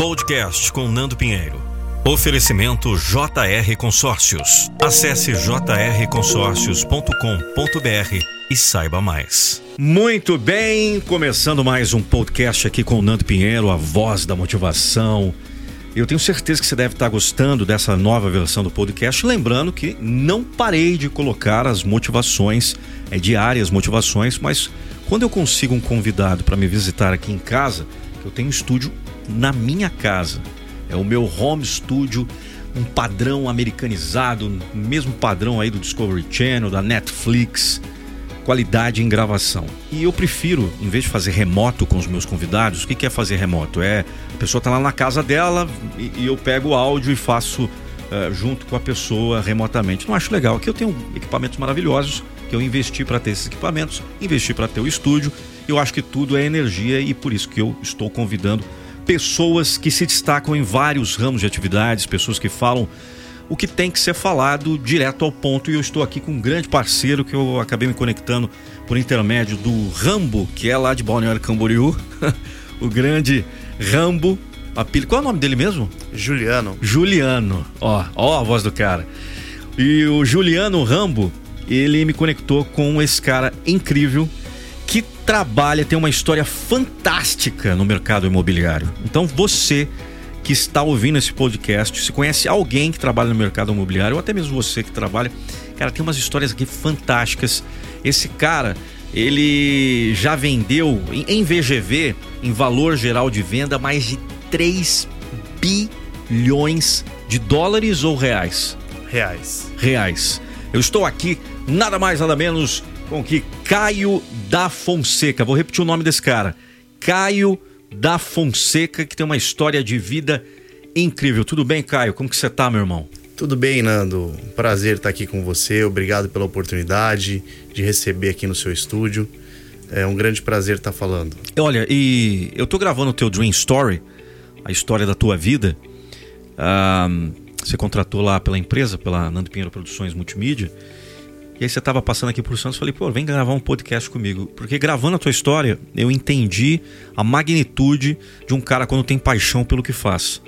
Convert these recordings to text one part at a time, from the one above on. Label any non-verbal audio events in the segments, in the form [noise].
Podcast com Nando Pinheiro. Oferecimento JR Consórcios. Acesse jrconsórcios.com.br e saiba mais. Muito bem, começando mais um podcast aqui com o Nando Pinheiro, a voz da motivação. Eu tenho certeza que você deve estar gostando dessa nova versão do podcast. Lembrando que não parei de colocar as motivações, é, diárias motivações, mas quando eu consigo um convidado para me visitar aqui em casa, eu tenho um estúdio na minha casa. É o meu home studio, um padrão americanizado, mesmo padrão aí do Discovery Channel, da Netflix, qualidade em gravação. E eu prefiro, em vez de fazer remoto com os meus convidados, o que é fazer remoto? É a pessoa está lá na casa dela e, eu pego o áudio e faço uh, junto com a pessoa remotamente. Não acho legal. Aqui eu tenho equipamentos maravilhosos que eu investi para ter esses equipamentos, investi para ter o estúdio. Eu acho que tudo é energia e por isso que eu estou convidando pessoas que se destacam em vários ramos de atividades, pessoas que falam o que tem que ser falado direto ao ponto. E eu estou aqui com um grande parceiro que eu acabei me conectando por intermédio do Rambo, que é lá de Balneário Camboriú. [laughs] o grande Rambo. Qual é o nome dele mesmo? Juliano. Juliano. Ó, ó a voz do cara. E o Juliano Rambo, ele me conectou com esse cara incrível trabalha, tem uma história fantástica no mercado imobiliário. Então você que está ouvindo esse podcast, se conhece alguém que trabalha no mercado imobiliário, ou até mesmo você que trabalha, cara, tem umas histórias aqui fantásticas. Esse cara, ele já vendeu em VGV, em valor geral de venda, mais de 3 bilhões de dólares ou reais? Reais. Reais. Eu estou aqui, nada mais, nada menos com que Caio da Fonseca. Vou repetir o nome desse cara. Caio da Fonseca, que tem uma história de vida incrível. Tudo bem, Caio? Como que você tá, meu irmão? Tudo bem, Nando. Prazer estar aqui com você. Obrigado pela oportunidade de receber aqui no seu estúdio. É um grande prazer estar falando. Olha, e eu tô gravando o teu Dream Story, a história da tua vida. Ah, você contratou lá pela empresa, pela Nando Pinheiro Produções Multimídia. E aí você estava passando aqui por Santos, falei, pô, vem gravar um podcast comigo. Porque gravando a tua história, eu entendi a magnitude de um cara quando tem paixão pelo que faz.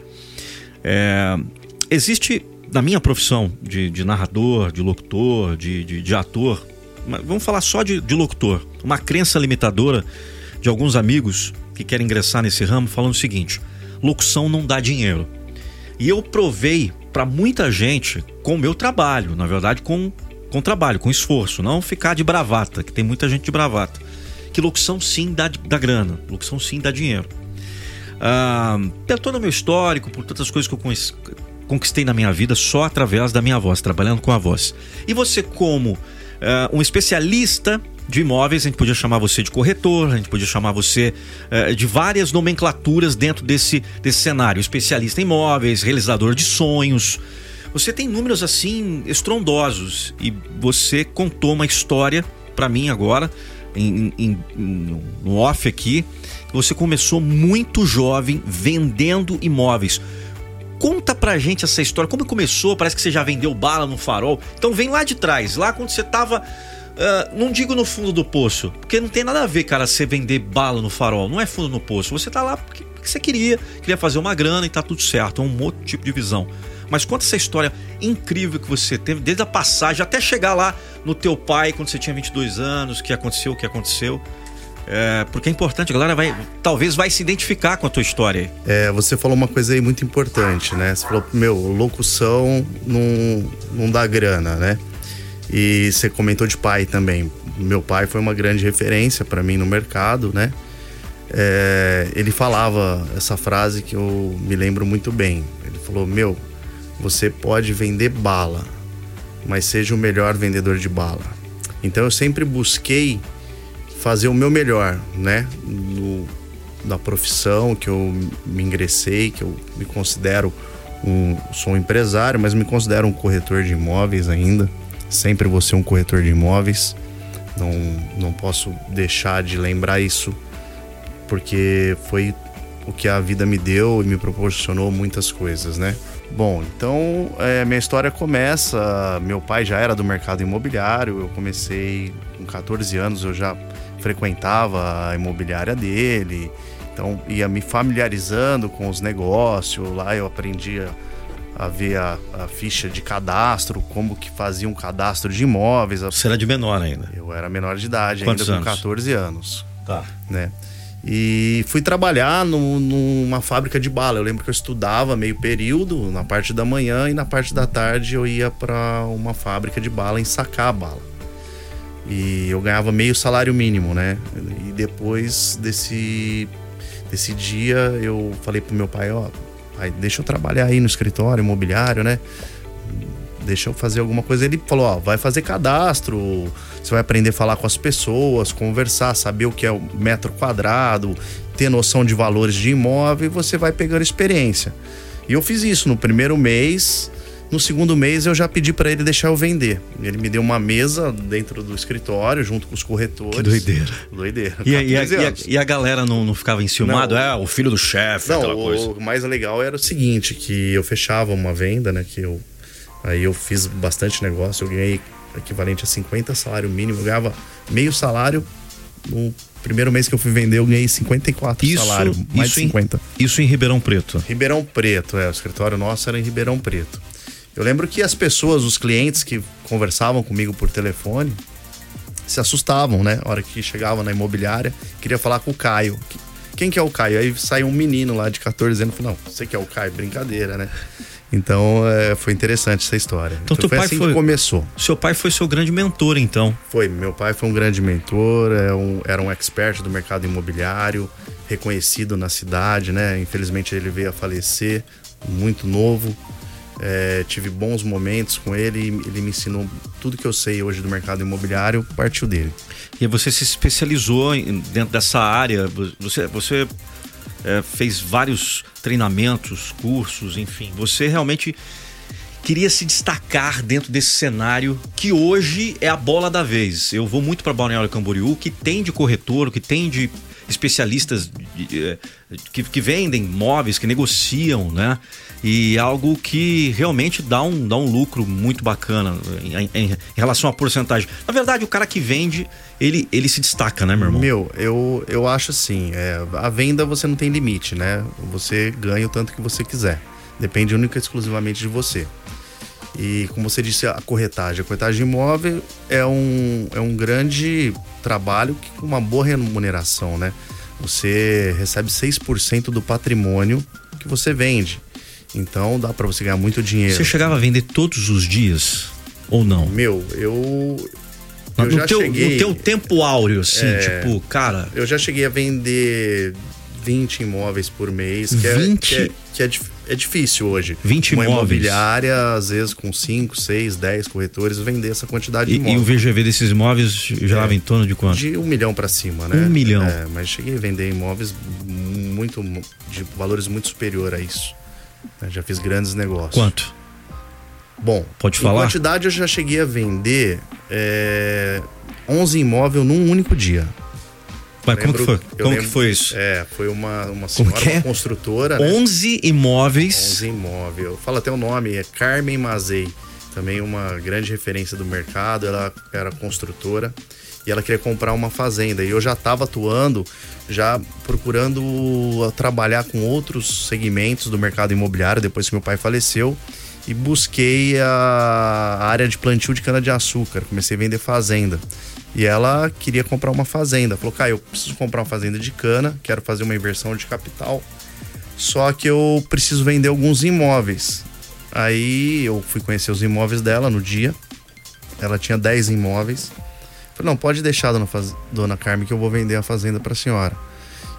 É, existe, na minha profissão de, de narrador, de locutor, de, de, de, ator, vamos falar só de, de locutor, uma crença limitadora de alguns amigos que querem ingressar nesse ramo falando o seguinte: locução não dá dinheiro. E eu provei para muita gente com o meu trabalho, na verdade, com com trabalho, com esforço, não ficar de bravata, que tem muita gente de bravata. Que locução sim dá, dá grana, locução sim dá dinheiro. Ah, pelo todo o meu histórico, por tantas coisas que eu conquistei na minha vida só através da minha voz, trabalhando com a voz. E você, como ah, um especialista de imóveis, a gente podia chamar você de corretor, a gente podia chamar você uh, de várias nomenclaturas dentro desse, desse cenário. Especialista em imóveis, realizador de sonhos, você tem números assim estrondosos e você contou uma história para mim agora em, em, no off aqui. Você começou muito jovem vendendo imóveis. Conta pra gente essa história. Como começou? Parece que você já vendeu bala no farol. Então vem lá de trás, lá quando você tava. Uh, não digo no fundo do poço, porque não tem nada a ver, cara, você vender bala no farol. Não é fundo no poço. Você tá lá porque, porque você queria, queria fazer uma grana e tá tudo certo. É um outro tipo de visão. Mas conta essa história incrível que você teve, desde a passagem até chegar lá no teu pai, quando você tinha 22 anos, que aconteceu, o que aconteceu. É, porque é importante, a galera vai, talvez vai se identificar com a tua história. É, você falou uma coisa aí muito importante, né? Você falou, meu, locução não, não dá grana, né? E você comentou de pai também. Meu pai foi uma grande referência para mim no mercado, né? É, ele falava essa frase que eu me lembro muito bem. Ele falou: Meu, você pode vender bala, mas seja o melhor vendedor de bala. Então eu sempre busquei fazer o meu melhor, né? No, da profissão que eu me ingressei, que eu me considero um, sou um empresário, mas me considero um corretor de imóveis ainda. Sempre vou ser um corretor de imóveis. Não, não posso deixar de lembrar isso, porque foi o que a vida me deu e me proporcionou muitas coisas, né? Bom, então é, minha história começa. Meu pai já era do mercado imobiliário, eu comecei com 14 anos, eu já frequentava a imobiliária dele, então ia me familiarizando com os negócios. Lá eu aprendia a ver a, a, ficha de cadastro, como que fazia um cadastro de imóveis. Você era de menor ainda? Eu era menor de idade, Quantos ainda anos? com 14 anos. Tá. Né? E fui trabalhar no, numa fábrica de bala. Eu lembro que eu estudava meio período, na parte da manhã e na parte da tarde eu ia para uma fábrica de bala ensacar a bala. E eu ganhava meio salário mínimo, né? E depois desse, desse dia eu falei pro meu pai, ó, pai, deixa eu trabalhar aí no escritório imobiliário, né? Deixa eu fazer alguma coisa. Ele falou, ó, vai fazer cadastro, você vai aprender a falar com as pessoas, conversar, saber o que é o metro quadrado, ter noção de valores de imóvel e você vai pegando experiência. E eu fiz isso no primeiro mês. No segundo mês eu já pedi para ele deixar eu vender. Ele me deu uma mesa dentro do escritório, junto com os corretores. Que doideira. Doideira. E, a, e, a, e, a, e a, galera não, não ficava enciumado? É, o filho do chefe, não, aquela coisa. O mais legal era o seguinte, que eu fechava uma venda, né? Que eu. Aí eu fiz bastante negócio, eu ganhei equivalente a 50 salário mínimo, eu ganhava meio salário. No primeiro mês que eu fui vender, eu ganhei 54 isso, salário, mais isso de 50. Em, isso em Ribeirão Preto? Ribeirão Preto, é. O escritório nosso era em Ribeirão Preto. Eu lembro que as pessoas, os clientes que conversavam comigo por telefone, se assustavam, né? A hora que chegava na imobiliária, queria falar com o Caio. Quem que é o Caio? Aí saiu um menino lá de 14 anos e falou: Não, você que é o Caio, brincadeira, né? Então é, foi interessante essa história. Então, então foi assim foi, que começou. Seu pai foi seu grande mentor, então? Foi. Meu pai foi um grande mentor, é um, era um expert do mercado imobiliário, reconhecido na cidade, né? Infelizmente ele veio a falecer muito novo. É, tive bons momentos com ele, ele me ensinou tudo que eu sei hoje do mercado imobiliário, partiu dele. E você se especializou dentro dessa área, você, você é, fez vários treinamentos, cursos, enfim. Você realmente queria se destacar dentro desse cenário que hoje é a bola da vez. Eu vou muito para Balneário Camboriú, que tem de corretor, que tem de especialistas de, que, que vendem móveis, que negociam, né? E algo que realmente dá um, dá um lucro muito bacana em, em, em, relação à porcentagem. Na verdade, o cara que vende, ele, ele se destaca, né, meu irmão? Meu, eu, eu acho assim, é, a venda você não tem limite, né? Você ganha o tanto que você quiser. Depende única e exclusivamente de você. E como você disse, a corretagem. A corretagem imóvel é um, é um grande trabalho com uma boa remuneração, né? Você recebe 6% do patrimônio que você vende. Então dá para você ganhar muito dinheiro. Você chegava a vender todos os dias ou não? Meu, eu. eu no, teu, cheguei, no teu tempo áureo, assim, é, tipo, cara. Eu já cheguei a vender 20 imóveis por mês, que 20? é, que é, que é, é difícil hoje. 20 Uma imóveis. imobiliária, às vezes com 5, 6, 10 corretores, vender essa quantidade e, de imóveis. E o VGV desses imóveis girava é, em torno de quanto? De um milhão para cima, né? Um milhão. É, mas cheguei a vender imóveis muito de valores muito superior a isso. Já fiz grandes negócios. Quanto? Bom, pode falar. Quantidade eu já cheguei a vender é, 11 imóveis num único dia. Mas como que foi? Como lembro, que foi isso? É, foi uma, uma senhora é? uma construtora. Né? 11 imóveis. 11 imóveis. Eu falo até o nome, é Carmen Mazei. Também uma grande referência do mercado. Ela era construtora e ela queria comprar uma fazenda. E eu já estava atuando, já procurando trabalhar com outros segmentos do mercado imobiliário depois que meu pai faleceu. E busquei a área de plantio de cana-de-açúcar. Comecei a vender fazenda. E ela queria comprar uma fazenda. Falou, Caio, eu preciso comprar uma fazenda de cana, quero fazer uma inversão de capital. Só que eu preciso vender alguns imóveis. Aí eu fui conhecer os imóveis dela no dia. Ela tinha 10 imóveis. Falei, não, pode deixar, dona, Faz... dona Carmen, que eu vou vender a fazenda para a senhora.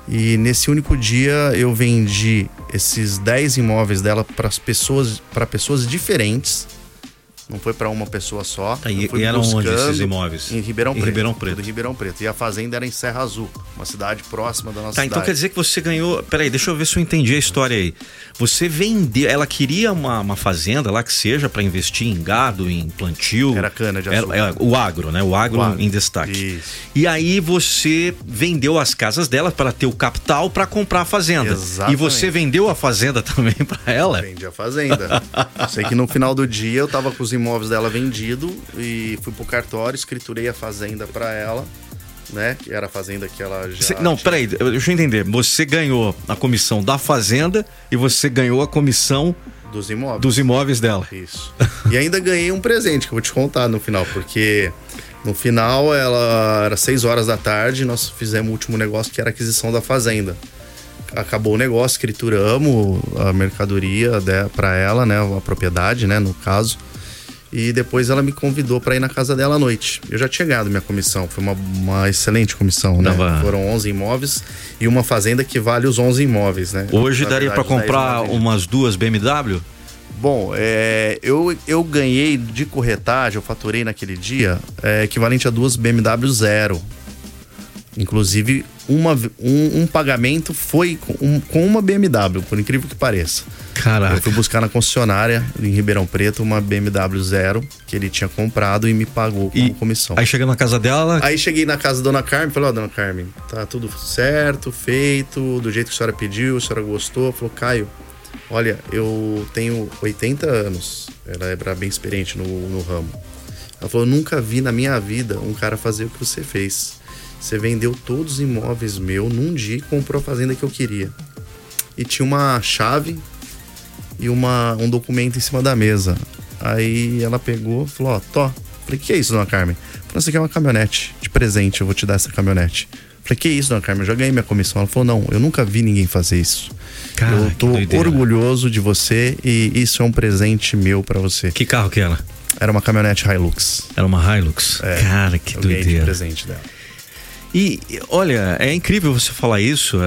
E nesse único dia eu vendi esses 10 imóveis dela para pessoas, para pessoas diferentes, Não foi para uma pessoa só. Tá, e, e eram onde esses imóveis? Em Ribeirão Em Preto. Ribeirão Preto. Em Ribeirão Preto. E a fazenda era em Serra Azul, uma cidade próxima da nossa Tá, cidade. então quer dizer que você ganhou. Peraí, deixa eu ver se eu entendi a história aí. Você vendeu. Ela queria uma, uma fazenda lá que seja para investir em gado, em plantio. Era cana de Era- açúcar. é, o agro, né? O agro, O agro. em destaque. Isso. E aí você vendeu as casas dela para ter o capital para comprar a fazenda. Exatamente. E você vendeu a fazenda [laughs] também para ela? Vendi a fazenda. Sei que no final do dia eu tava com os imóveis dela vendido e fui pro cartório, escriturei a fazenda para ela, né? Que era a fazenda que ela já. Você- não, tinha- peraí, deixa eu entender. Você ganhou a comissão da fazenda e você ganhou a comissão Dos imóveis. dos imóveis dela. Isso. E ainda ganhei um presente que eu vou te contar no final, porque no final ela era 6 horas da tarde e nós fizemos o último negócio que era a aquisição da fazenda. Acabou o negócio, escrituramos a mercadoria para ela, né, a propriedade, né, no caso. E depois ela me convidou para ir na casa dela à noite. Eu já tinha ganhado minha comissão, foi uma, uma excelente comissão, né? Tava- Foram 11 imóveis e uma fazenda que vale os 11 imóveis, né? Hoje Na daria para verdade, 10 comprar umas duas BMW? Bom, é, eu, eu ganhei de corretagem, eu faturei naquele dia, é, equivalente a duas BMW zero. Inclusive, uma, um, um pagamento foi com, um- com uma BMW, por incrível que pareça. Eu Caraca. fui buscar na concessionária em Ribeirão Preto uma BMW zero que ele tinha comprado e me pagou como E comissão. Aí chega na casa dela, Aí cheguei na casa da dona Carmen falei, ó, dona Carmen, tá tudo certo, feito, do jeito que a senhora pediu, a senhora gostou. Falou, Caio, olha, eu tenho 80 anos. Ela era bem experiente no, no ramo. Ela falou, eu nunca vi na minha vida um cara fazer o que você fez. Você vendeu todos os imóveis meu num dia e comprou a fazenda que eu queria. E tinha uma chave e uma, um documento em cima da mesa. Aí ela pegou e falou, ó, Tó. Falei, que é isso, dona Carmen? Falou, isso aqui é uma caminhonete de presente, eu vou te dar essa caminhonete. Falei, que isso, dona Carmen? Eu já ganhei minha comissão. Ela falou, não, eu nunca vi ninguém fazer isso. Cara, eu tô doideira. orgulhoso de você e isso é um presente meu pra você. que carro que era? Era uma caminhonete Hilux. Era uma Hilux. É, Cara, que eu ganhei de doideira. presente dela. E olha, é incrível você falar isso.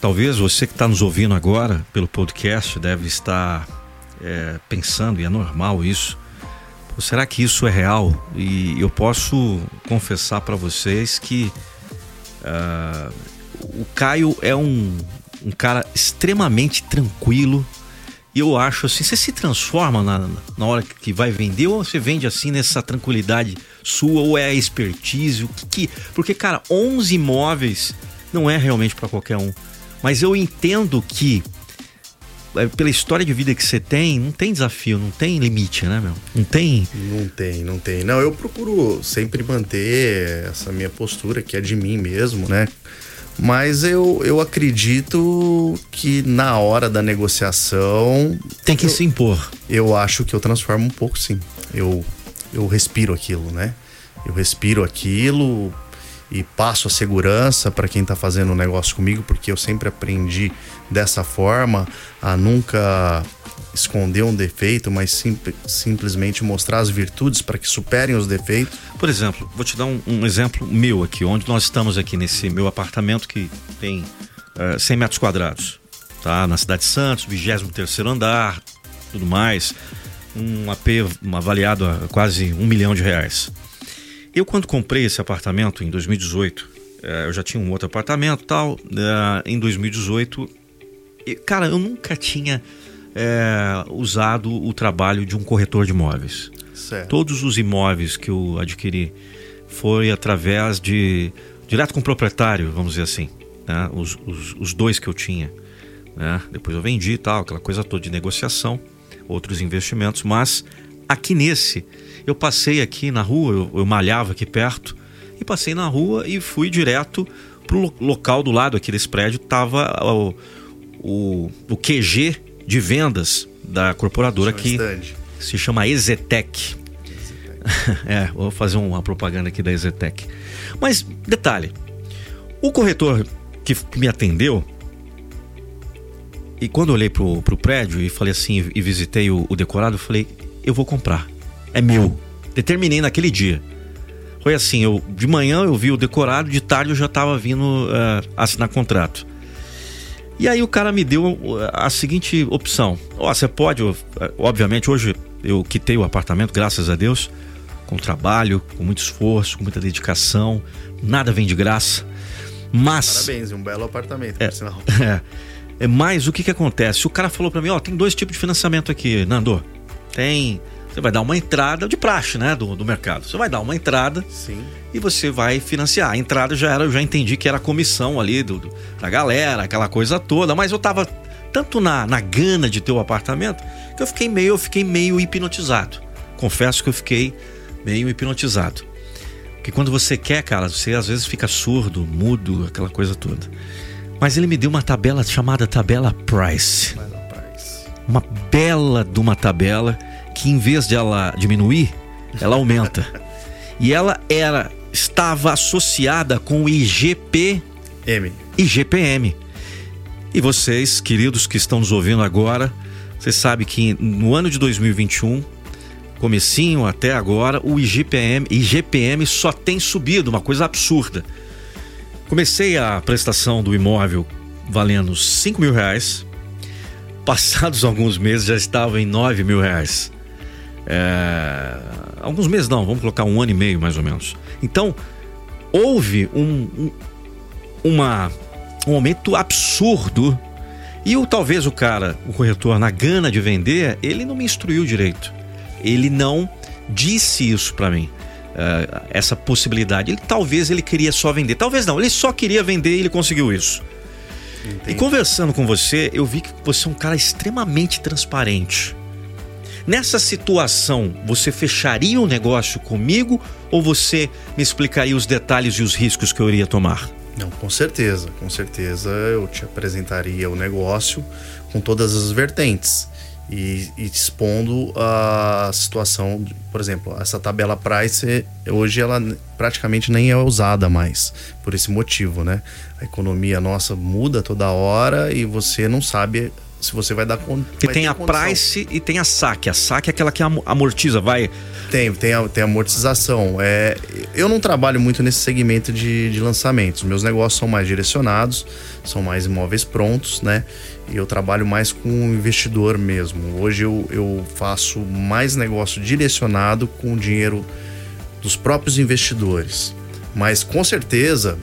Talvez você que está nos ouvindo agora pelo podcast deve estar é, pensando, e é normal isso. Será que isso é real? E eu posso confessar para vocês que ah, o Caio é um, um cara extremamente tranquilo. E eu acho assim, você se transforma na, na hora que vai vender ou você vende assim nessa tranquilidade sua ou é a expertise? O que, que porque cara, 11 imóveis não é realmente para qualquer um. Mas eu entendo que é, pela história de vida que você tem, não tem desafio, não tem limite, né, meu? Não tem. Não tem, não tem. Não, eu procuro sempre manter essa minha postura, que é de mim mesmo, né? Mas eu, eu acredito que na hora da negociação, Tem que se impor. eu acho que eu transformo um pouco, sim. Eu, eu respiro aquilo, né? Eu respiro aquilo e passo a segurança para quem tá fazendo o negócio comigo, porque eu sempre aprendi dessa forma a nunca esconder um defeito, mas simp- simplesmente mostrar as virtudes para que superem os defeitos. Por exemplo, vou te dar um, um exemplo meu aqui, onde nós estamos aqui nesse meu apartamento que tem eh, 100 metros quadrados, tá? Na cidade de Santos, 23 andar, tudo mais, um AP um avaliado a quase um milhão de reais. Eu quando comprei esse apartamento em 2018, eh, eu já tinha um outro apartamento tal, eh, em 2018, e, cara, eu nunca tinha eh, usado o trabalho de um corretor de imóveis. Certo. Todos os imóveis que eu adquiri foi através de direto com o proprietário, vamos dizer assim, né? os, os, os dois que eu tinha. Né? Depois eu vendi e tal, aquela coisa toda de negociação, outros investimentos, mas aqui nesse, eu passei aqui na rua, eu, eu malhava aqui perto, e passei na rua e fui direto pro lo- local do lado aqui desse prédio, tava o, o, o QG de vendas da corporadora que se chama Ezetec. [laughs] é, vou fazer uma propaganda aqui da Ezetec. Mas, detalhe: o corretor que me atendeu, e quando eu olhei pro, pro prédio e falei assim, e visitei o, o decorado, eu falei: eu vou comprar, é meu. Determinei naquele dia. Foi assim: eu, de manhã eu vi o decorado, de tarde eu já estava vindo eh, assinar contrato. E aí o cara me deu uh, a seguinte opção. Ó, você pode, uh, obviamente, hoje Eu quitei o apartamento, graças a Deus, com trabalho, com muito esforço, com muita dedicação. Nada vem de graça. Mas. Parabéns, um belo apartamento, é, por sinal. É. [laughs] [laughs] é mas o que que acontece? O cara falou para mim, ó, tem dois tipos de financiamento aqui, Nando. Tem você vai dar uma entrada de praxe, né, do, do mercado. Você vai dar uma entrada Sim. e você vai financiar. A entrada já era, eu já entendi que era a comissão ali do, do, da galera, aquela coisa toda, mas eu tava tanto na, na gana de ter o apartamento que eu fiquei meio, eu fiquei meio hipnotizado. Confesso que eu fiquei meio hipnotizado. Porque quando você quer, cara, você às vezes fica surdo, mudo, aquela coisa toda. Mas ele me deu uma tabela chamada tabela Price. Uma bela de uma tabela que em vez de ela diminuir, ela aumenta. e ela era estava associada com o IGP M. IGPM. E vocês, queridos que estão nos ouvindo agora, vocês sabem que no ano de 2021, comecinho até agora, o IGPM, IGPM só tem subido, uma coisa absurda. Comecei a prestação do imóvel valendo 5 mil reais. Passados [laughs] alguns meses já estava em 9 mil reais. É, alguns meses não, vamos colocar um ano e meio mais ou menos. Então, houve um, um, uma, um aumento absurdo e o, talvez o cara, o corretor, na gana de vender, ele não me instruiu direito. Ele não disse isso para mim. Uh, essa possibilidade. Ele talvez ele queria só vender. Talvez não, ele só queria vender e ele conseguiu isso. Entendi. E conversando com você, eu vi que você é um cara extremamente transparente. Nessa situação, você fecharia o um negócio comigo ou você me explicaria os detalhes e os riscos que eu iria tomar? Não, com certeza, com certeza eu te apresentaria o negócio com todas as vertentes e, e expondo a situação, por exemplo, essa tabela price hoje ela praticamente nem é usada mais por esse motivo, né? A economia nossa muda toda hora e você não sabe se você vai dar conta. E tem a condição. price e tem a saque. A saque é aquela que amortiza, vai. Tem, tem, a, tem a amortização. É, eu não trabalho muito nesse segmento de, de lançamentos. Meus negócios são mais direcionados, são mais imóveis prontos, né? Eu trabalho mais com o investidor mesmo. Hoje eu, eu faço mais negócio direcionado com o dinheiro dos próprios investidores. Mas com certeza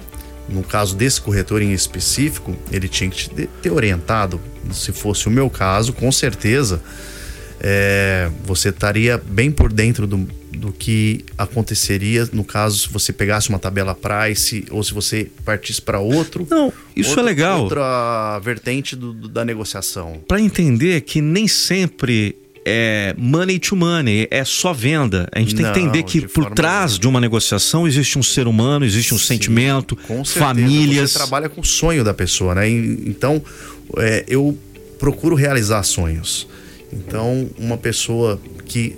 no caso desse corretor em específico, ele tinha que te ter orientado. Se fosse o meu caso, com certeza é, você estaria bem por dentro do, do que aconteceria no caso se você pegasse uma tabela price ou se você partisse para outro. Não, isso outro, é legal. Outra vertente do, do, da negociação. Para entender que nem sempre é money to money, é só venda. A gente tem Não, que entender que por trás de uma negociação existe um ser humano, existe um Sim, sentimento, famílias. Você trabalha com o sonho da pessoa, né? Então, é, eu procuro realizar sonhos. Então, uma pessoa que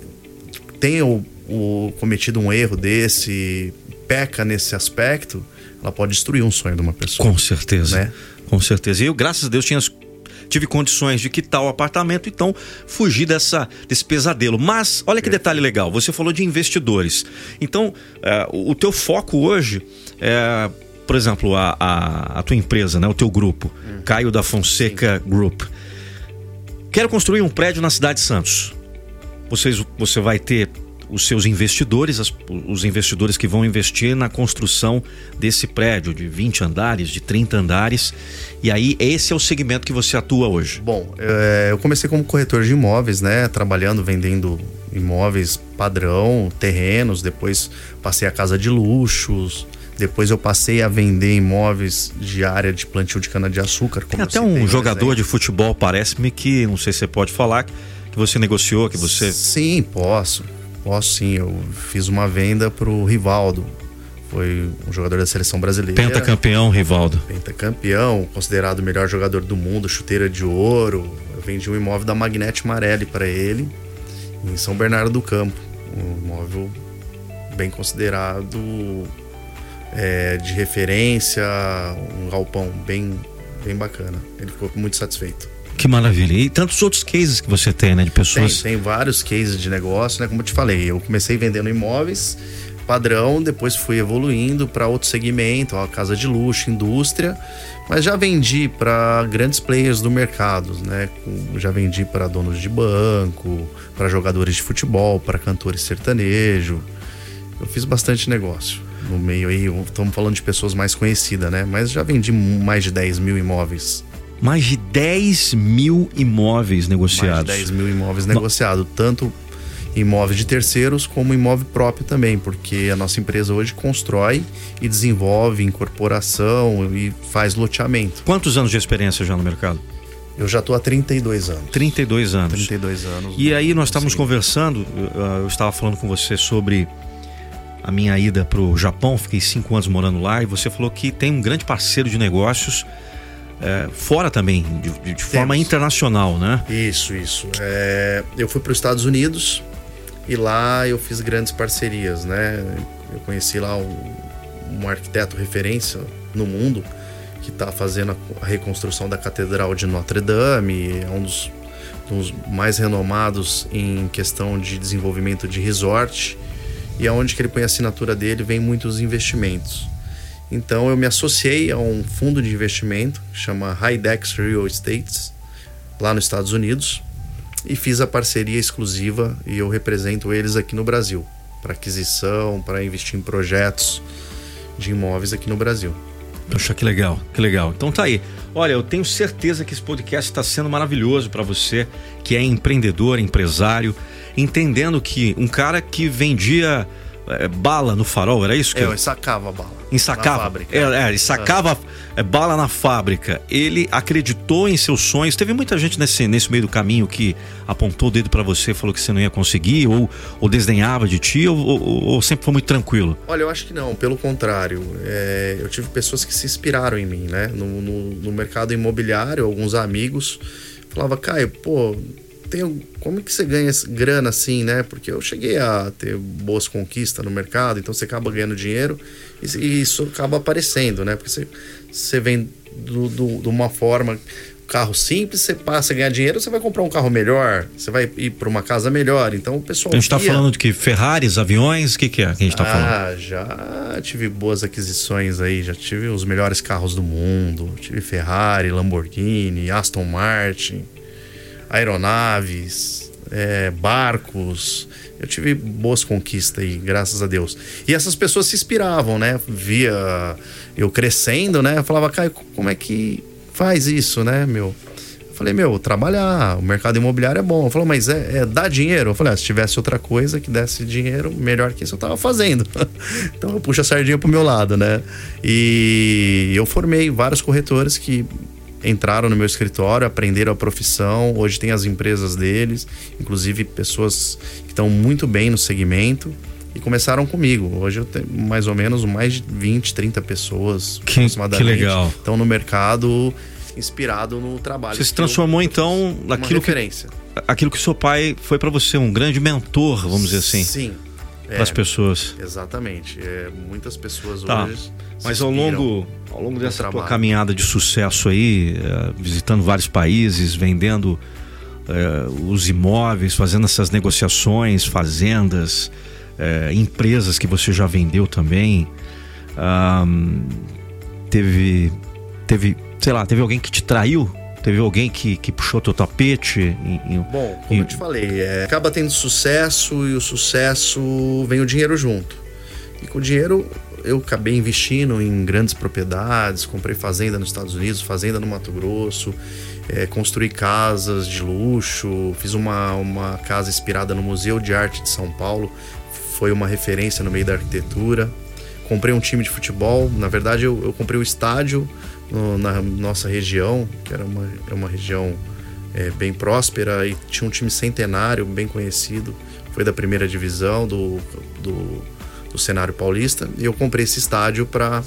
tenha o, o, cometido um erro desse, peca nesse aspecto, ela pode destruir um sonho de uma pessoa. Com certeza. Né? Com certeza. E eu, graças a Deus, tinha tive condições de quitar o apartamento, então fugi dessa, desse pesadelo. Mas olha que detalhe legal, você falou de investidores. Então, é, o teu foco hoje é, por exemplo, a, a, a, tua empresa, né, o teu grupo, hum. Caio da Fonseca Sim. Group. Quero construir um prédio na cidade de Santos. Vocês, você vai ter os seus investidores, as, os investidores que vão investir na construção desse prédio de 20 andares, de 30 andares. E aí, esse é o segmento que você atua hoje. Bom, é, eu comecei como corretor de imóveis, né? Trabalhando, vendendo imóveis padrão, terrenos, depois passei a casa de luxos. Depois eu passei a vender imóveis de área de plantio de cana-de-açúcar. Tem até um jogador de futebol, parece-me que, não sei se você pode falar, que você negociou, que você. Sim, posso. Posso sim, eu fiz uma venda pro Rivaldo. Foi um jogador da seleção brasileira. Pentacampeão, Rivaldo. Pentacampeão, considerado o melhor jogador do mundo, chuteira de ouro. Eu vendi um imóvel da Magnete Marelli para ele, em São Bernardo do Campo. Um imóvel bem considerado é, de referência, um galpão bem, bem bacana. Ele ficou muito satisfeito. Que maravilha. E tantos outros cases que você tem, né? De pessoas. Tem, tem vários cases de negócio, né? Como eu te falei, eu comecei vendendo imóveis, padrão, depois fui evoluindo para outro segmento, a casa de luxo, indústria, mas já vendi para grandes players do mercado, né? Já vendi para donos de banco, para jogadores de futebol, para cantores sertanejo. Eu fiz bastante negócio no meio aí. Estamos falando de pessoas mais conhecidas, né? Mas já vendi mais de 10 mil imóveis. Mais de 10 mil imóveis negociados. Mais de 10 mil imóveis negociados, tanto imóveis de terceiros como imóvel próprio também, porque a nossa empresa hoje constrói e desenvolve incorporação e faz loteamento. Quantos anos de experiência já no mercado? Eu já estou há 32 anos. 32 anos. 32 anos. E aí nós estávamos conversando, eu estava falando com você sobre a minha ida para o Japão, fiquei cinco anos morando lá, e você falou que tem um grande parceiro de negócios é, fora também, de, de forma internacional, né? Isso, isso. É, eu fui para os Estados Unidos e lá eu fiz grandes parcerias, né? Eu conheci lá um, um arquiteto referência no mundo que está fazendo a, reconstrução da Catedral de Notre Dame, é um dos, dos mais renomados em questão de desenvolvimento de resort e aonde que ele põe a assinatura dele vem muitos investimentos. Então eu me associei a um fundo de investimento que chama Hydex Real Estates lá nos Estados Unidos e fiz a parceria exclusiva e eu represento eles aqui no Brasil para aquisição, para investir em projetos de imóveis aqui no Brasil. Poxa, que legal, que legal. Então tá aí. Olha, eu tenho certeza que esse podcast está sendo maravilhoso para você que é empreendedor, empresário, entendendo que um cara que vendia é, bala no farol, era isso que é, eu ensacava bala. Ensacava. Na fábrica. É, é ensacava é. bala na fábrica. Ele acreditou em seus sonhos. Teve muita gente nesse, nesse meio do caminho que apontou o dedo para você, falou que você não ia conseguir, ou, ou desdenhava de ti, ou, ou, ou, sempre foi muito tranquilo? Olha, eu acho que não, pelo contrário. É, eu tive pessoas que se inspiraram em mim, né? No, no, no mercado imobiliário, alguns amigos falava, Caio, pô, tem, como que você ganha grana assim, né? Porque eu cheguei a ter boas conquistas no mercado, então você acaba ganhando dinheiro e, e isso acaba aparecendo, né? Porque você, você vem do, do, de uma forma carro simples, você passa a ganhar dinheiro, você vai comprar um carro melhor, você vai ir para uma casa melhor. Então o pessoal. A gente está falando de que Ferraris, aviões, o que, que é que a gente está ah, falando? Ah, já tive boas aquisições aí, já tive os melhores carros do mundo. Tive Ferrari, Lamborghini, Aston Martin aeronaves, é, barcos. Eu tive boas conquistas aí, graças a Deus. E essas pessoas se inspiravam, né? Via eu crescendo, né? Eu falava, Caio, como é que faz isso, né, meu? Eu falei, meu, trabalhar, o mercado imobiliário é bom. Falei, mas é, é dá dinheiro? Eu falei, ah, se tivesse outra coisa que desse dinheiro, melhor que isso eu tava fazendo. [laughs] então eu puxo a sardinha pro meu lado, né? E eu formei vários corretores que entraram no meu escritório, aprenderam a profissão. Hoje tem as empresas deles, inclusive pessoas que estão muito bem no segmento e começaram comigo. Hoje eu tenho mais ou menos mais de 20, 30 pessoas que, aproximadamente. Que legal. Estão no mercado inspirado no trabalho. Você se transformou então naquilo que aquilo que seu pai foi para você um grande mentor, vamos dizer assim. Sim. Para as é, pessoas. Exatamente. É, muitas pessoas tá. hoje mas ao longo, ao longo dessa tua caminhada de sucesso aí, é, visitando vários países, vendendo é, os imóveis, fazendo essas negociações, fazendas, é, empresas que você já vendeu também, teve, teve, sei lá, teve alguém que te traiu? Teve alguém que, que puxou teu tapete? Em, em, Bom, como em... eu te falei, é, acaba tendo sucesso e o sucesso vem o dinheiro junto. E com o dinheiro eu acabei investindo em grandes propriedades, comprei fazenda nos Estados Unidos, fazenda no Mato Grosso, é, construí casas de luxo, fiz uma, uma casa inspirada no Museu de Arte de São Paulo, foi uma referência no meio da arquitetura. Comprei um time de futebol, na verdade eu, eu comprei o estádio no, na nossa região, que era uma, é uma região é, bem próspera e tinha um time centenário, bem conhecido, foi da primeira divisão do, do do cenário paulista e eu comprei esse estádio para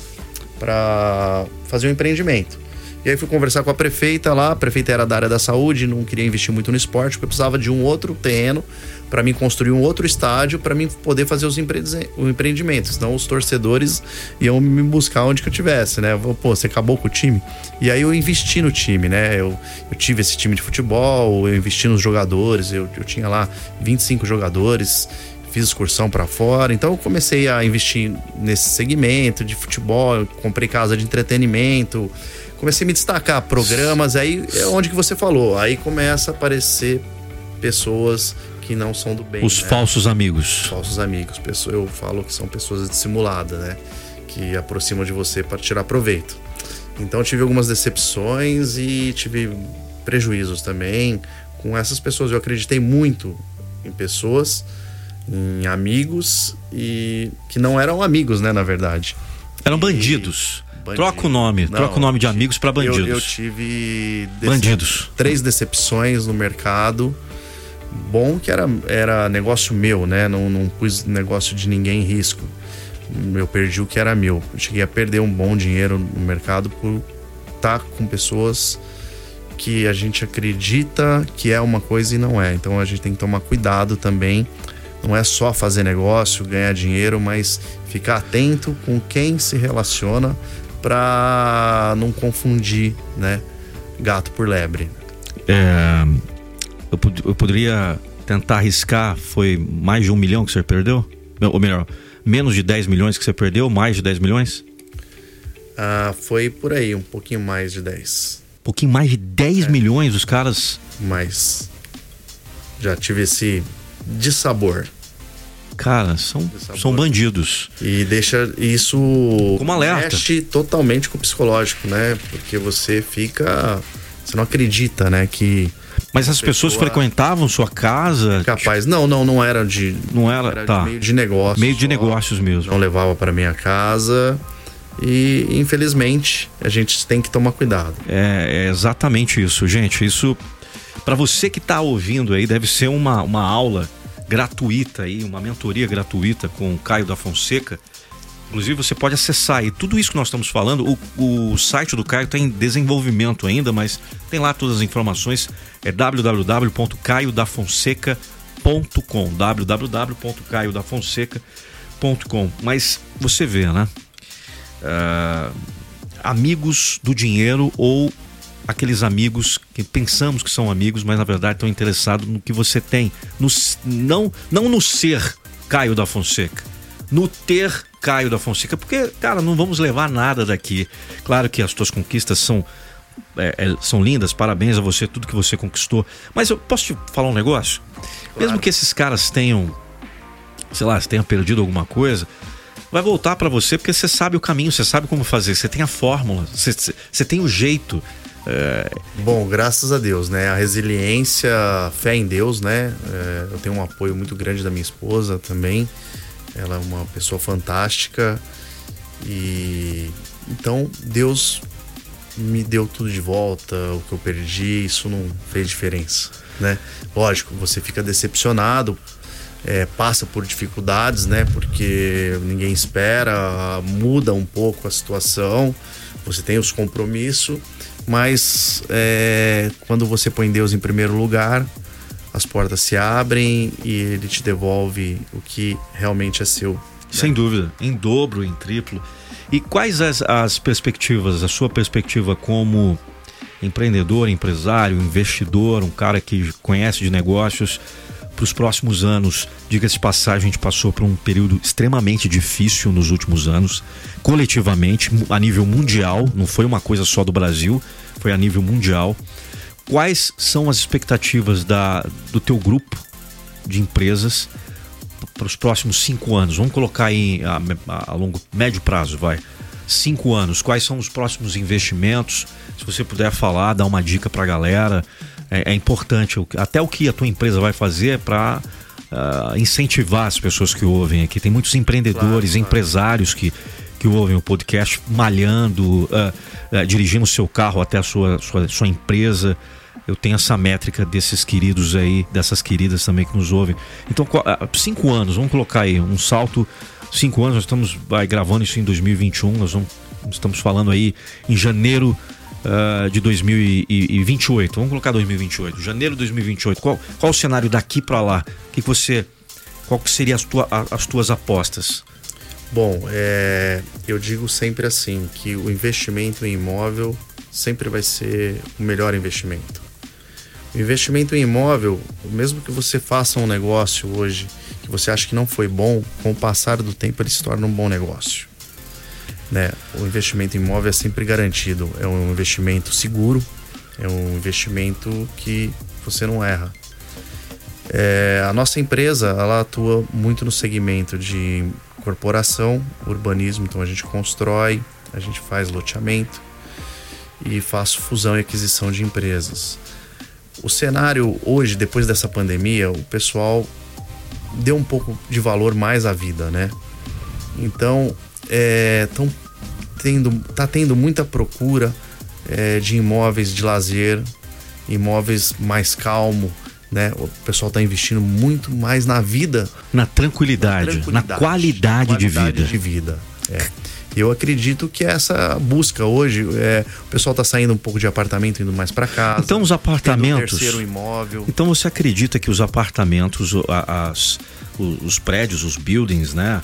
fazer um empreendimento. E aí fui conversar com a prefeita lá, a prefeita era da área da saúde, não queria investir muito no esporte, porque eu precisava de um outro terreno para mim construir um outro estádio para mim poder fazer os empreendimentos. Então os torcedores iam me buscar onde que eu tivesse, né? Pô, você acabou com o time. E aí eu investi no time, né? Eu, eu tive esse time de futebol, eu investi nos jogadores, eu, eu tinha lá 25 jogadores fiz excursão para fora. Então eu comecei a investir nesse segmento de futebol, comprei casa de entretenimento, comecei a me destacar programas, aí é onde que você falou, aí começa a aparecer pessoas que não são do bem. Os né? falsos amigos. Os falsos amigos. Eu falo que são pessoas dissimuladas, né? Que aproximam de você para tirar proveito. Então tive algumas decepções e tive prejuízos também com essas pessoas. Eu acreditei muito em pessoas, em amigos e que não eram amigos, né, na verdade. Eram bandidos. Bandido. Troca o nome, não, troca o nome de amigos para bandidos. Eu, eu tive bandidos. Três decepções no mercado. Bom que era, era negócio meu, né? Não, não pus negócio de ninguém em risco. Eu perdi o que era meu. Eu cheguei a perder um bom dinheiro no mercado por estar tá com pessoas que a gente acredita que é uma coisa e não é. Então a gente tem que tomar cuidado também. Não é só fazer negócio, ganhar dinheiro, mas ficar atento com quem se relaciona para não confundir, né, gato por lebre. É, eu, eu, poderia tentar arriscar, foi mais de um milhão que você perdeu? Ou melhor, menos de 10 milhões que você perdeu, mais de 10 milhões? Ah, foi por aí, um pouquinho mais de 10. Um pouquinho mais de 10 é. milhões os caras? Mas já tive esse dissabor. Cara, são, são bandidos. E deixa isso. Como alerta. Mexe totalmente com o psicológico, né? Porque você fica. Você não acredita, né? Que. Mas as pessoas frequentavam sua casa? Capaz. Não, não, não era de. Não era, era tá. De meio de negócio. Meio de negócios mesmo. Não levava para minha casa. E infelizmente a gente tem que tomar cuidado. É, é exatamente isso, gente. Isso para você que está ouvindo aí deve ser uma, uma aula gratuita aí, uma mentoria gratuita com o Caio da Fonseca. Inclusive, você pode acessar aí tudo isso que nós estamos falando. O, o site do Caio está em desenvolvimento ainda, mas tem lá todas as informações. É www.caiodafonseca.com www.caiodafonseca.com Mas você vê, né? Uh, amigos do dinheiro ou aqueles amigos que pensamos que são amigos, mas na verdade estão interessados no que você tem. No, não, não no ser Caio da Fonseca, no ter Caio da Fonseca, porque, cara, não vamos levar nada daqui. Claro que as tuas conquistas são. É, é, são lindas, parabéns a você, tudo que você conquistou. Mas eu posso te falar um negócio? Claro. Mesmo que esses caras tenham, sei lá, tenham perdido alguma coisa, vai voltar para você porque você sabe o caminho, você sabe como fazer, você tem a fórmula, você, você tem o jeito. É... Bom, graças a Deus, né? A resiliência, fé em Deus, né? É, eu tenho um apoio muito grande da minha esposa também. Ela é uma pessoa fantástica e então Deus me deu tudo de volta, o que eu perdi, isso não fez diferença, né? Lógico, você fica decepcionado, é, passa por dificuldades, né? Porque ninguém espera, muda um pouco a situação, você tem os compromissos mas é, quando você põe Deus em primeiro lugar, as portas se abrem e ele te devolve o que realmente é seu. Né? Sem dúvida, em dobro, em triplo. E quais as, as perspectivas, a sua perspectiva como empreendedor, empresário, investidor, um cara que conhece de negócios? Para os próximos anos. Diga-se de passagem, a gente passou por um período extremamente difícil nos últimos anos, coletivamente, a nível mundial, não foi uma coisa só do Brasil, foi a nível mundial. Quais são as expectativas da, do teu grupo de empresas para os próximos cinco anos? Vamos colocar aí a, a, a longo, médio prazo, vai. Cinco anos, quais são os próximos investimentos? Se você puder falar, dar uma dica para a galera é, é importante. Até o que a tua empresa vai fazer para uh, ah, incentivar as pessoas que ouvem aqui. Tem muitos empreendedores, claro, empresários que, que ouvem o podcast malhando, uh, uh, dirigindo o seu carro até a sua, sua, sua empresa. Eu tenho essa métrica desses queridos aí, dessas queridas também que nos ouvem. Então, cinco anos, vamos colocar aí um salto. Cinco anos, nós estamos vai, gravando isso em 2021, nós vamos, estamos falando aí em janeiro uh, de 2028. Vamos colocar 2028, janeiro de 2028. Qual, qual o cenário daqui para lá? Que, que você, qual que seria as, tua, as tuas apostas? Bom, é, eu digo sempre assim que o investimento em imóvel sempre vai ser o melhor investimento. O investimento em imóvel, mesmo que você faça um negócio hoje que você acha que não foi bom, com o passar do tempo ele se torna um bom negócio. Né? O investimento imóvel é sempre garantido, é um investimento seguro, é um investimento que você não erra. É, a nossa empresa ela atua muito no segmento de corporação, urbanismo, então a gente constrói, a gente faz loteamento e faz fusão e aquisição de empresas. O cenário hoje, depois dessa pandemia, o pessoal deu um pouco de valor mais à vida, né? Então, é, tão tendo, tá tendo muita procura é, de imóveis de lazer, imóveis mais calmo, né? O pessoal está investindo muito mais na vida, na tranquilidade, na, tranquilidade, na qualidade, qualidade, de vida. De vida. É. Eu acredito que essa busca hoje, é, o pessoal está saindo um pouco de apartamento, indo mais para casa. Então os apartamentos. Um terceiro imóvel. Então você acredita que os apartamentos, as, os prédios, os buildings, né?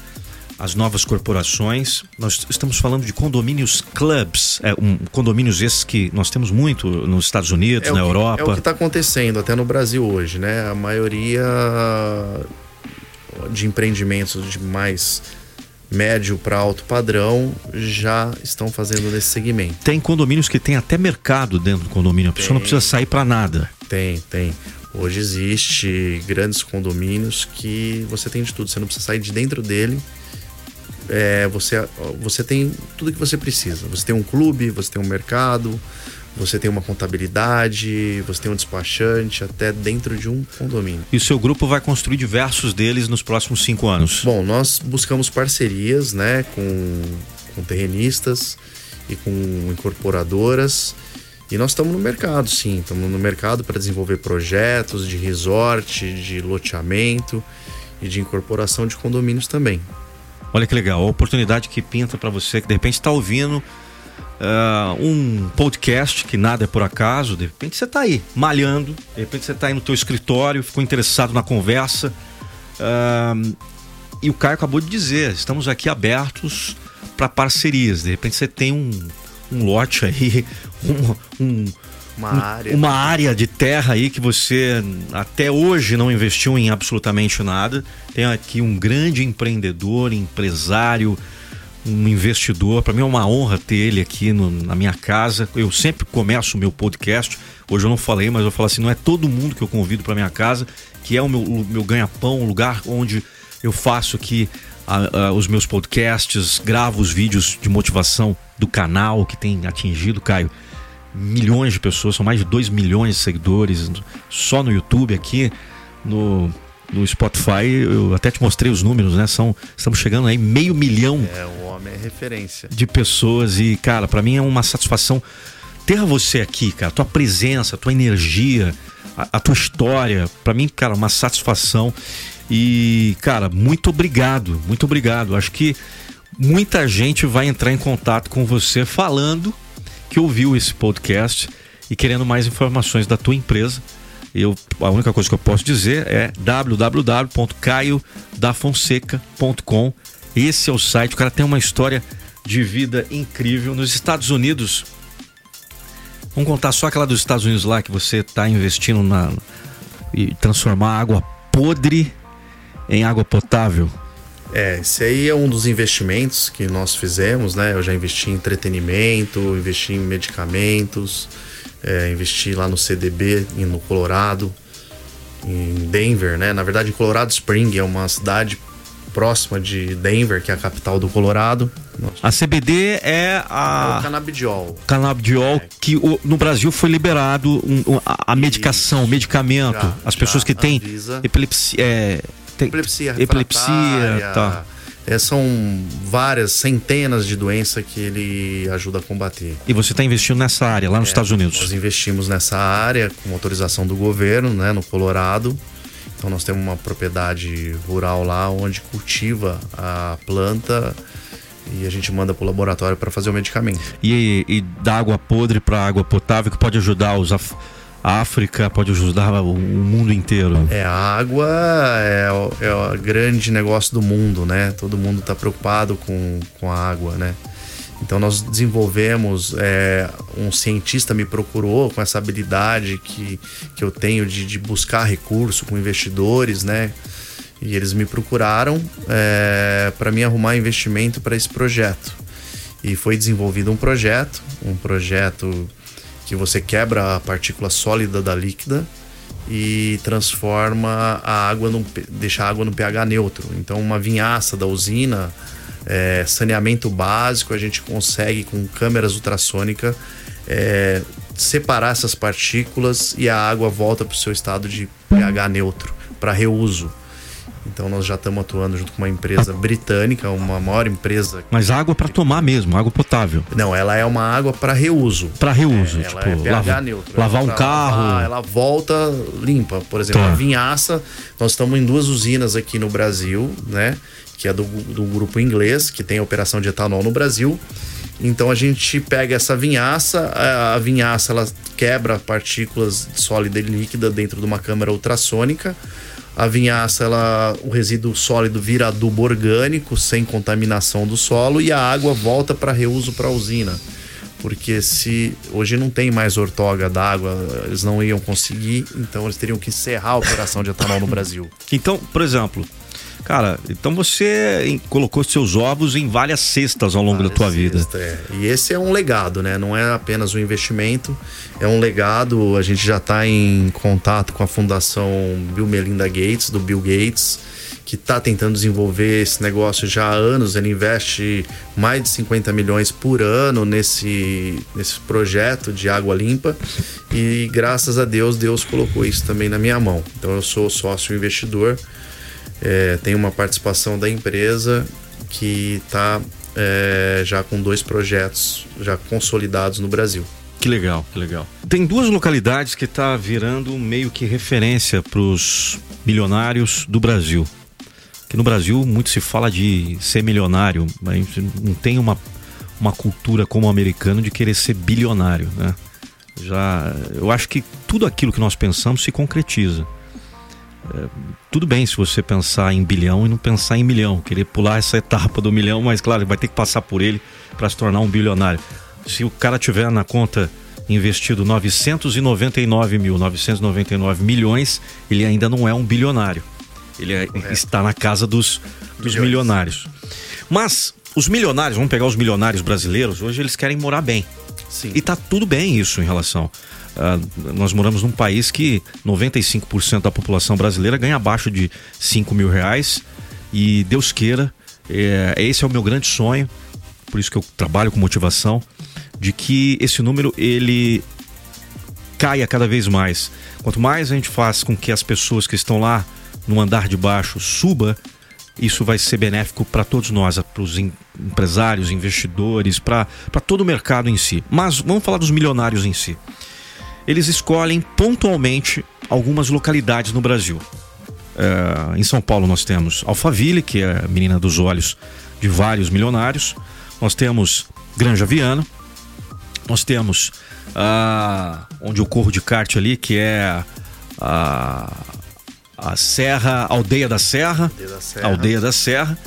As novas corporações. Nós estamos falando de condomínios clubs, é, um, condomínios esses que nós temos muito nos Estados Unidos, é na que, Europa. É o que está acontecendo até no Brasil hoje, né? A maioria de empreendimentos de mais médio para alto padrão já estão fazendo nesse segmento. Tem condomínios que tem até mercado dentro do condomínio, a pessoa tem, não precisa sair para nada. Tem, tem. Hoje existe grandes condomínios que você tem de tudo, você não precisa sair de dentro dele é, você, você tem tudo que você precisa. Você tem um clube, você tem um mercado, você tem uma contabilidade, você tem um despachante, até dentro de um condomínio. E o seu grupo vai construir diversos deles nos próximos cinco anos? Bom, nós buscamos parcerias né, com, com terrenistas e com incorporadoras. E nós estamos no mercado, sim. Estamos no mercado para desenvolver projetos de resort, de loteamento e de incorporação de condomínios também. Olha que legal, a oportunidade que pinta para você que de repente está ouvindo uh, um podcast que nada é por acaso, de repente você está aí malhando, de repente você está aí no teu escritório, ficou interessado na conversa uh, e o Caio acabou de dizer, estamos aqui abertos para parcerias. De repente você tem um, um lote aí, [laughs] um, um uma área. Uma área de terra aí que você até hoje não investiu em absolutamente nada. Tem aqui um grande empreendedor, empresário, um investidor. Para mim é uma honra ter ele aqui no, na minha casa. Eu sempre começo o meu podcast. Hoje eu não falei, mas eu falo assim: não é todo mundo que eu convido para minha casa, que é o meu, o meu ganha-pão, o lugar onde eu faço aqui a, a, os meus podcasts, gravo os vídeos de motivação do canal que tem atingido, Caio milhões de pessoas, são mais de 2 milhões de seguidores só no YouTube aqui, no, no Spotify, eu até te mostrei os números, né? São, estamos chegando aí meio milhão. É, o homem é referência. De pessoas e, cara, para mim é uma satisfação ter você aqui, cara, tua presença, tua energia, a, a tua história, para mim, cara, uma satisfação. E, cara, muito obrigado, muito obrigado. Acho que muita gente vai entrar em contato com você falando que ouviu esse podcast e querendo mais informações da tua empresa. Eu, a única coisa que eu posso dizer é www.caiodafonseca.com. Esse é o site. O cara tem uma história de vida incrível nos Estados Unidos. Vamos contar só aquela dos Estados Unidos lá que você está investindo na e transformar água podre em água potável. É, esse aí é um dos investimentos que nós fizemos, né? Eu já investi em entretenimento, investi em medicamentos, é, investi lá no CDB, no Colorado, em Denver, né? Na verdade, Colorado Spring é uma cidade próxima de Denver, que é a capital do Colorado. A CBD é a. É o canabidiol. Canabidiol, é. que o, no Brasil foi liberado um, a, a medicação, o medicamento. Já, As pessoas que têm epilepsia. É, tem epilepsia, epilepsia, tá. É, são várias centenas de doenças que ele ajuda a combater. E você está investindo nessa área lá nos é, Estados Unidos? Nós investimos nessa área com autorização do governo, né, no Colorado. Então nós temos uma propriedade rural lá onde cultiva a planta e a gente manda para o laboratório para fazer o medicamento. E, e da água podre para água potável que pode ajudar os af a África pode ajudar o, mundo inteiro. É, a água é, o, é o grande negócio do mundo, né? Todo mundo está preocupado com, com a água, né? Então nós desenvolvemos, é, um cientista me procurou com essa habilidade que, que eu tenho de, de buscar recurso com investidores, né? E eles me procuraram é, para me arrumar investimento para esse projeto. E foi desenvolvido um projeto, um projeto que você quebra a partícula sólida da líquida e transforma a água, no, deixa a água no pH neutro. Então, uma vinhaça da usina, é, saneamento básico, a gente consegue com câmeras ultrassônicas é, separar essas partículas e a água volta para o seu estado de pH neutro, para reuso. Então nós já estamos atuando junto com uma empresa britânica, uma maior empresa. Mas água para tomar mesmo, água potável. Não, ela é uma água para reuso. Para reuso, é, tipo, ela é pH lavar, neutro. lavar um carro. Lavar, ela volta limpa. Por exemplo, tá. a vinhaça, nós estamos em duas usinas aqui no Brasil, né? Que é do, do grupo inglês, que tem operação de etanol no Brasil. Então a gente pega essa vinhaça, a, a vinhaça ela quebra partículas sólida e líquida dentro de uma câmara ultrassônica a vinhaça, ela, o resíduo sólido vira adubo orgânico, sem contaminação do solo, e a água volta para reuso para a usina. Porque se hoje não tem mais ortoga d'água, eles não iam conseguir, então eles teriam que encerrar a operação de etanol no Brasil. Então, por exemplo, Cara, então você colocou seus ovos em várias cestas ao longo várias da tua vida. É. E esse é um legado, né? Não é apenas um investimento, é um legado. A gente já está em contato com a Fundação Bill Melinda Gates, do Bill Gates, que está tentando desenvolver esse negócio já há anos. Ele investe mais de 50 milhões por ano nesse, nesse projeto de água limpa. E graças a Deus, Deus colocou isso também na minha mão. Então eu sou sócio investidor é, tem uma participação da empresa que está é, já com dois projetos já consolidados no Brasil. Que legal, que legal. Tem duas localidades que está virando meio que referência para os milionários do Brasil. Que no Brasil muito se fala de ser milionário, mas não tem uma, uma cultura como o americano de querer ser bilionário, né? Já, eu acho que tudo aquilo que nós pensamos se concretiza. É, tudo bem se você pensar em bilhão e não pensar em milhão, querer pular essa etapa do milhão, mas claro, vai ter que passar por ele para se tornar um bilionário. Se o cara tiver na conta investido 999 mil, 999 milhões, ele ainda não é um bilionário. Ele é, está na casa dos, dos milionários. Mas os milionários, vamos pegar os milionários brasileiros, hoje eles querem morar bem. Sim. E tá tudo bem isso em relação. Uh, nós moramos num país que 95% da população brasileira ganha abaixo de 5 mil reais e Deus queira, é, esse é o meu grande sonho, por isso que eu trabalho com motivação, de que esse número ele caia cada vez mais. Quanto mais a gente faz com que as pessoas que estão lá no andar de baixo suba, isso vai ser benéfico para todos nós, para os empresários, investidores, para todo o mercado em si. Mas vamos falar dos milionários em si eles escolhem pontualmente algumas localidades no Brasil. É, em São Paulo nós temos Alphaville, que é a menina dos olhos de vários milionários. Nós temos Granja Viana. Nós temos ah, onde eu corro de kart ali, que é a, a Serra, Aldeia da Serra. Aldeia da Serra. Aldeia da Serra.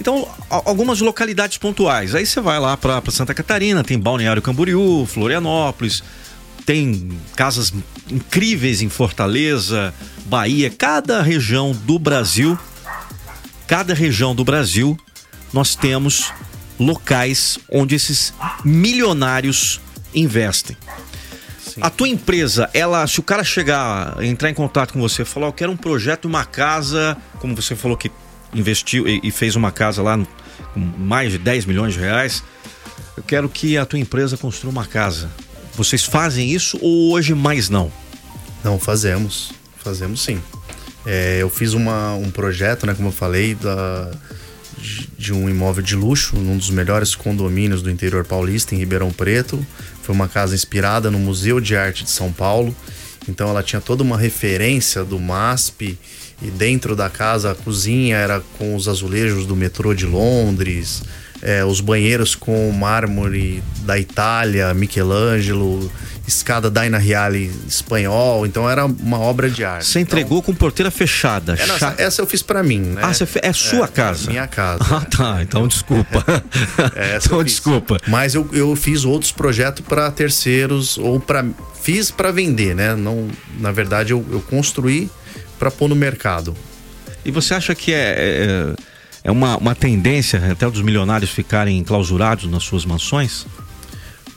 Então, algumas localidades pontuais. Aí você vai lá para Santa Catarina, tem Balneário Camboriú, Florianópolis, tem casas incríveis em Fortaleza, Bahia, cada região do Brasil, cada região do Brasil, nós temos locais onde esses milionários investem. Sim. A tua empresa, ela, se o cara chegar, entrar em contato com você, falar, eu quero um projeto, uma casa, como você falou que investiu e, e fez uma casa lá com mais de 10 milhões de reais, eu quero que a tua empresa construa uma casa. Vocês fazem isso ou hoje mais não? Não, fazemos. Fazemos sim. É, eu fiz uma, um projeto, né, como eu falei, da, de um imóvel de luxo, num dos melhores condomínios do interior paulista, em Ribeirão Preto. Foi uma casa inspirada no Museu de Arte de São Paulo. Então ela tinha toda uma referência do MASP e dentro da casa a cozinha era com os azulejos do metrô de Londres, é, os banheiros com mármore da Itália, Michelangelo, escada Daina Reale espanhol, então era uma obra de arte. Você entregou então, com porteira fechada. É, nossa, essa eu fiz para mim, né? Ah, fe... é sua é, casa? É minha casa. Ah, tá. Então desculpa. [laughs] É, então desculpa. Mas eu, eu fiz outros projetos para terceiros ou para fiz para vender, né? Não, na verdade eu, eu construí para pôr no mercado. E você acha que é, é, uma, uma tendência até dos milionários ficarem clausurados nas suas mansões?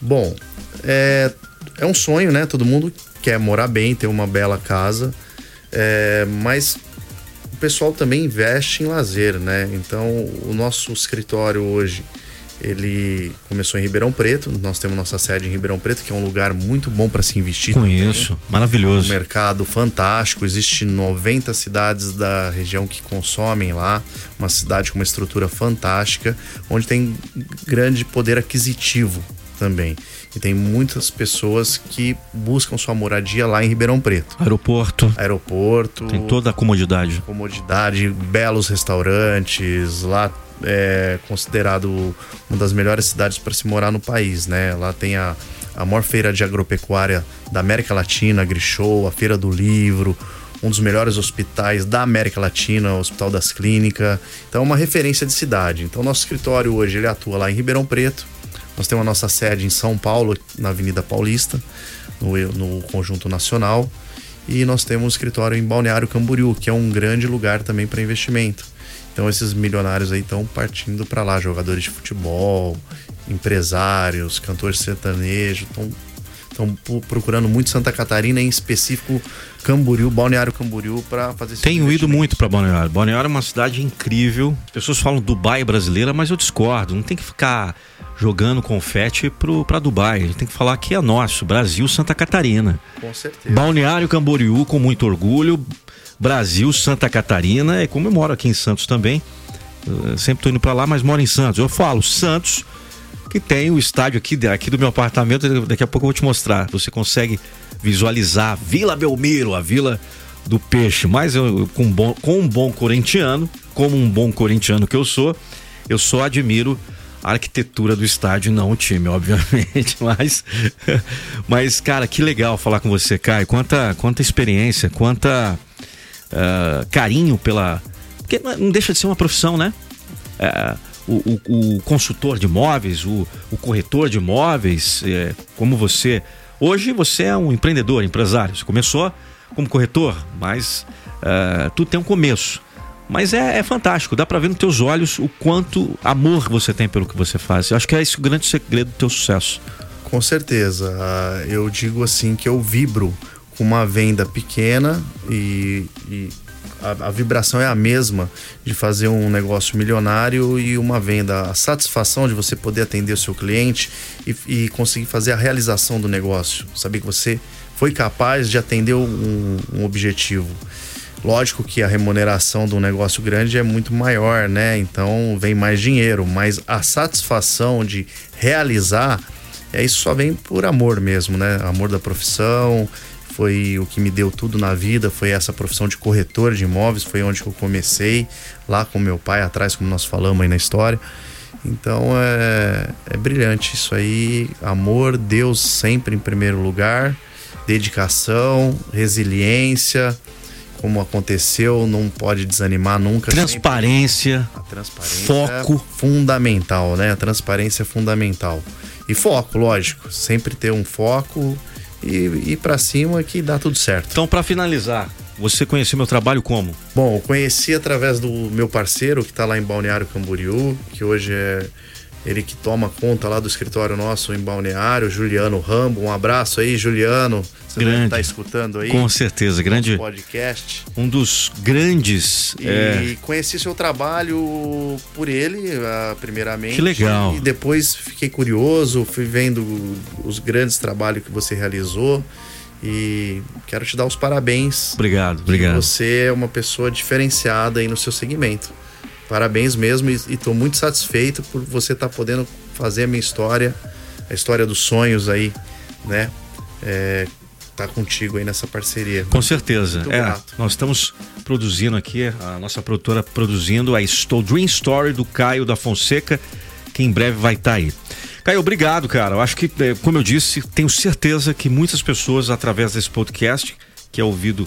Bom, é, é um sonho, né? Todo mundo quer morar bem, ter uma bela casa, é, mas o pessoal também investe em lazer, né? Então, o nosso escritório hoje ele começou em Ribeirão Preto. Nós temos nossa sede em Ribeirão Preto, que é um lugar muito bom para se investir. Conheço, também. maravilhoso. Um mercado fantástico. Existe 90 cidades da região que consomem lá. Uma cidade com uma estrutura fantástica, onde tem grande poder aquisitivo também. E tem muitas pessoas que buscam sua moradia lá em Ribeirão Preto. Aeroporto. Aeroporto. Tem toda a comodidade. Comodidade, belos restaurantes. Lá é considerado uma das melhores cidades para se morar no país, né? Lá tem a, a maior feira de agropecuária da América Latina, a Grishow, a Feira do Livro, um dos melhores hospitais da América Latina, o Hospital das Clínicas. Então, é uma referência de cidade. Então, nosso escritório hoje ele atua lá em Ribeirão Preto. Nós temos a nossa sede em São Paulo, na Avenida Paulista, no, no Conjunto Nacional. E nós temos um escritório em Balneário Camboriú, que é um grande lugar também para investimento. Então esses milionários aí estão partindo para lá, jogadores de futebol, empresários, cantores sertanejos, estão estão procurando muito Santa Catarina, em específico Camboriú, Balneário Camboriú, para fazer esse Tenho ido muito para Balneário. Balneário é uma cidade incrível. As pessoas falam Dubai brasileira, mas eu discordo. Não tem que ficar jogando confete para Dubai. A gente tem que falar que é nosso, Brasil, Santa Catarina. Com certeza. Balneário Camboriú, com muito orgulho. Brasil, Santa Catarina, e como eu moro aqui em Santos também, sempre tô indo para lá, mas moro em Santos. Eu falo Santos, que tem o estádio aqui, aqui do meu apartamento, daqui a pouco eu vou te mostrar. Você consegue visualizar Vila Belmiro, a Vila do Peixe. Mas eu, com, bom, com um bom corintiano, como um bom corintiano que eu sou, eu só admiro a arquitetura do estádio, não o time, [laughs] obviamente. Mas, [laughs] mas cara, que legal falar com você, Caio. Quanta, quanta experiência, quanta uh, carinho pela. Porque não deixa de ser uma profissão, né? Uh, o, o, o, consultor de imóveis, o, o corretor de imóveis, é, como você. Hoje você é um empreendedor, empresário. Você começou como corretor, mas uh, tudo tem um começo. Mas é, é, fantástico, dá para ver nos teus olhos o quanto amor você tem pelo que você faz. Eu acho que é esse o grande segredo do teu sucesso. Com certeza. Eu digo assim que eu vibro com uma venda pequena e, e a, a, vibração é a mesma de fazer um negócio milionário e uma venda. A satisfação de você poder atender o seu cliente e, e conseguir fazer a realização do negócio. Saber que você foi capaz de atender um, um objetivo. Lógico que a remuneração do negócio grande é muito maior, né? Então vem mais dinheiro, mas a satisfação de realizar, é isso só vem por amor mesmo, né? Amor da profissão, foi o que me deu tudo na vida, foi essa profissão de corretor de imóveis, foi onde eu comecei, lá com meu pai atrás, como nós falamos aí na história. Então é, é brilhante isso aí, amor, Deus sempre em primeiro lugar, dedicação, resiliência, como aconteceu, não pode desanimar nunca. Transparência, transparência foco é fundamental, né? A transparência é fundamental. E foco, lógico, sempre ter um foco e ir para cima que dá tudo certo. Então, para finalizar, você conheceu meu trabalho como? Bom, eu conheci através do meu parceiro que está lá em Balneário Camboriú, que hoje é ele que toma conta lá do escritório nosso em Balneário, Juliano Rambo. Um abraço aí, Juliano. Você grande. tá escutando aí. Com certeza, grande podcast. Um dos grandes. E é... conheci seu trabalho por ele, ah, primeiramente. Que legal. E depois fiquei curioso, fui vendo os grandes trabalhos que você realizou. E quero te dar os parabéns. Obrigado, obrigado. Você é uma pessoa diferenciada aí no seu segmento. Parabéns mesmo e estou muito satisfeito por você estar tá podendo fazer a minha história, a história dos sonhos aí, né? É, tá contigo aí nessa parceria. Com certeza. É, nós estamos produzindo aqui, a nossa produtora produzindo a Sto Dream Story do Caio da Fonseca, que em breve vai estar tá aí. Caio, obrigado, cara. Eu acho que, é, como eu disse, tenho certeza que muitas pessoas, através desse podcast, que é ouvido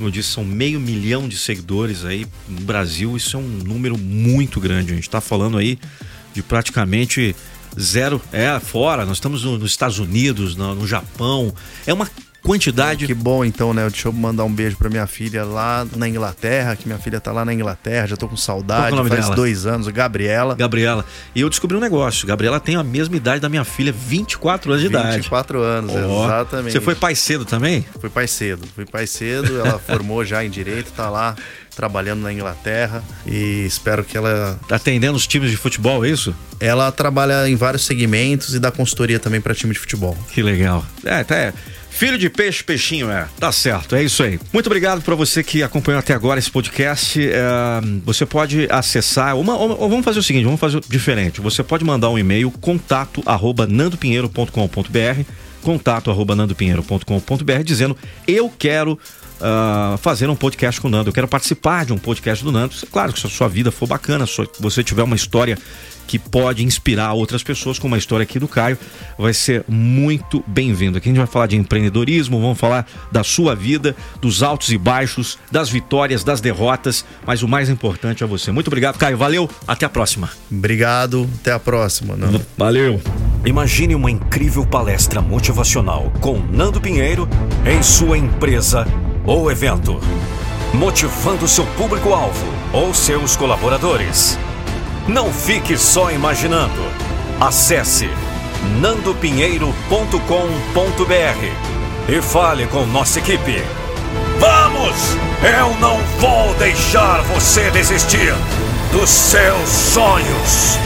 como eu disse, são meio milhão de seguidores aí no Brasil. Isso é um número muito grande. A gente está falando aí de praticamente zero. É, fora, nós estamos no, nos Estados Unidos, no, no, Japão. É uma quantidade. Que bom, então, né? Deixa eu mandar um beijo pra minha filha lá na Inglaterra, que minha filha tá lá na Inglaterra, já tô com saudade. Qual é faz dela? dois anos, Gabriela. Gabriela. E eu descobri um negócio. Gabriela tem a mesma idade da minha filha, 24 anos de idade. 24 anos, Ó, exatamente. Você foi pai cedo também? Fui pai cedo, fui pai cedo, ela [laughs] formou já em direito, tá lá trabalhando na Inglaterra e espero que ela Tá atendendo os times de futebol, é isso? ela trabalha em vários segmentos e dá consultoria também para time de futebol. Que legal. É, tá. Filho de peixe, peixinho, é. Tá certo, é isso aí. Muito obrigado para você que acompanhou até agora esse podcast. É, você pode acessar. Uma, vamos fazer o seguinte, vamos fazer diferente. Você pode mandar um e-mail contato arroba nandopinheiro.com.br contato arroba nandopinheiro.com.br dizendo eu quero ah, fazer um podcast com o Nando, eu quero participar de um podcast do Nando. Claro que se a sua vida for bacana, se você tiver uma história que pode inspirar outras pessoas, como a história aqui do Caio, vai ser muito bem-vindo. Aqui a gente vai falar de empreendedorismo, vamos falar da sua vida, dos altos e baixos, das vitórias, das derrotas, mas o mais importante é você. Muito obrigado, Caio. Valeu, até a próxima. Obrigado, até a próxima. Nando. Valeu. Imagine uma incrível palestra motivacional com Nando Pinheiro em sua empresa ou evento, motivando seu público-alvo ou seus colaboradores. Não fique só imaginando. Acesse nandopinheiro.com.br e fale com nossa equipe. Vamos! Eu não vou deixar você desistir dos seus sonhos.